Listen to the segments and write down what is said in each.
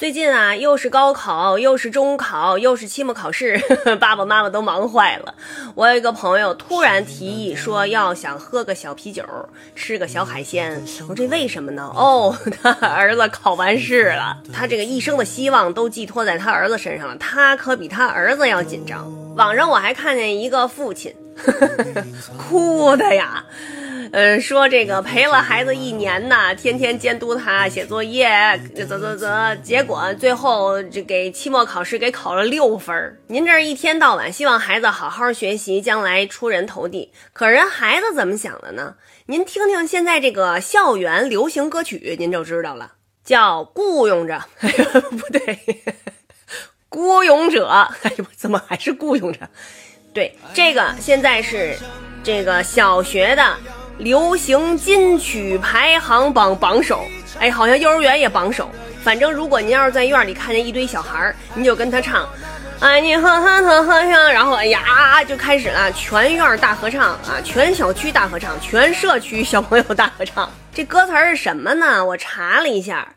最近啊，又是高考，又是中考，又是期末考试，爸爸妈妈都忙坏了。我有一个朋友突然提议说要想喝个小啤酒，吃个小海鲜。我说这为什么呢？哦，他儿子考完试了，他这个一生的希望都寄托在他儿子身上了，他可比他儿子要紧张。网上我还看见一个父亲，哭的呀。呃，说这个陪了孩子一年呐，天天监督他写作业，啧啧啧，结果最后这给期末考试给考了六分。您这一天到晚希望孩子好好学习，将来出人头地，可人孩子怎么想的呢？您听听现在这个校园流行歌曲，您就知道了，叫雇佣着，不对，孤勇者，哎呦，怎么还是雇佣着？对，这个现在是这个小学的。流行金曲排行榜榜首，哎，好像幼儿园也榜首。反正如果您要是在院里看见一堆小孩儿，您就跟他唱，哎，你呵呵呵呵唱，然后哎呀就开始了，全院大合唱啊，全小区大合唱，全社区小朋友大合唱。这歌词是什么呢？我查了一下，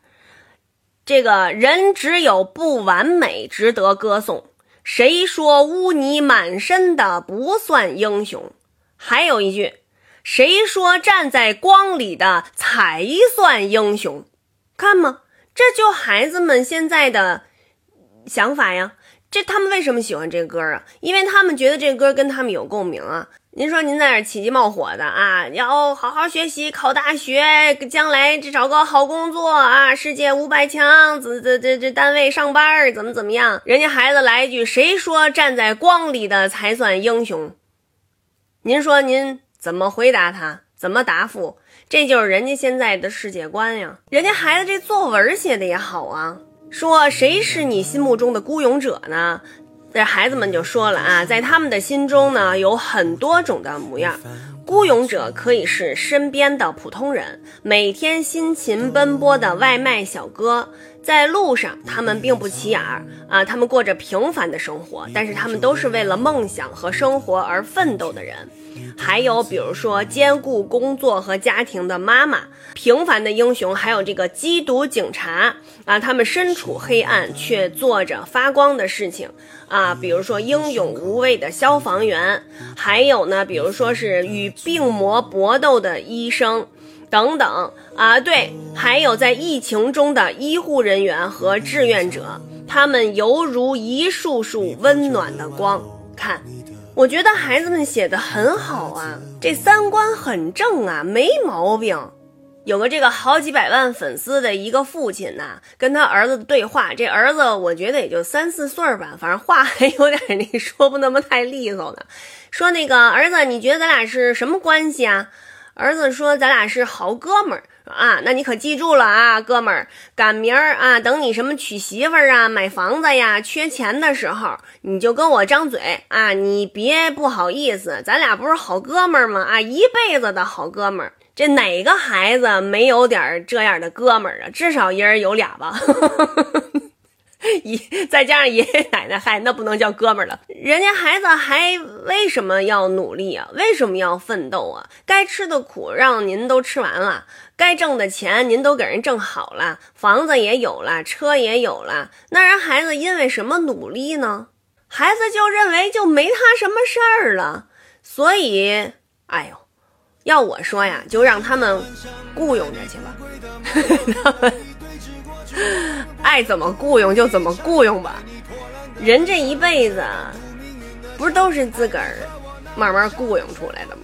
这个人只有不完美值得歌颂，谁说污泥满身的不算英雄？还有一句。谁说站在光里的才算英雄？看嘛，这就孩子们现在的想法呀。这他们为什么喜欢这歌啊？因为他们觉得这歌跟他们有共鸣啊。您说您在这起鸡冒火的啊，要好好学习，考大学，将来这找个好工作啊，世界五百强，这这这这单位上班怎么怎么样？人家孩子来一句：“谁说站在光里的才算英雄？”您说您。怎么回答他？怎么答复？这就是人家现在的世界观呀。人家孩子这作文写的也好啊，说谁是你心目中的孤勇者呢？这孩子们就说了啊，在他们的心中呢，有很多种的模样。孤勇者可以是身边的普通人，每天辛勤奔波的外卖小哥，在路上他们并不起眼儿啊，他们过着平凡的生活，但是他们都是为了梦想和生活而奋斗的人。还有，比如说兼顾工作和家庭的妈妈，平凡的英雄，还有这个缉毒警察啊，他们身处黑暗却做着发光的事情啊，比如说英勇无畏的消防员，还有呢，比如说是与病魔搏斗的医生等等啊，对，还有在疫情中的医护人员和志愿者，他们犹如一束束温暖的光，看。我觉得孩子们写的很好啊，这三观很正啊，没毛病。有个这个好几百万粉丝的一个父亲呐，跟他儿子的对话，这儿子我觉得也就三四岁吧，反正话还有点那说不那么太利索呢。说那个儿子，你觉得咱俩是什么关系啊？儿子说：“咱俩是好哥们儿啊，那你可记住了啊，哥们儿，赶明儿啊，等你什么娶媳妇儿啊、买房子呀、缺钱的时候，你就跟我张嘴啊，你别不好意思，咱俩不是好哥们儿吗？啊，一辈子的好哥们儿，这哪个孩子没有点这样的哥们儿啊？至少一人有俩吧。”爷 再加上爷爷奶奶，嗨，那不能叫哥们儿了。人家孩子还为什么要努力啊？为什么要奋斗啊？该吃的苦让您都吃完了，该挣的钱您都给人挣好了，房子也有了，车也有了。那人孩子因为什么努力呢？孩子就认为就没他什么事儿了。所以，哎呦，要我说呀，就让他们雇佣着去吧。爱怎么雇佣就怎么雇佣吧，人这一辈子，不是都是自个儿慢慢雇佣出来的吗？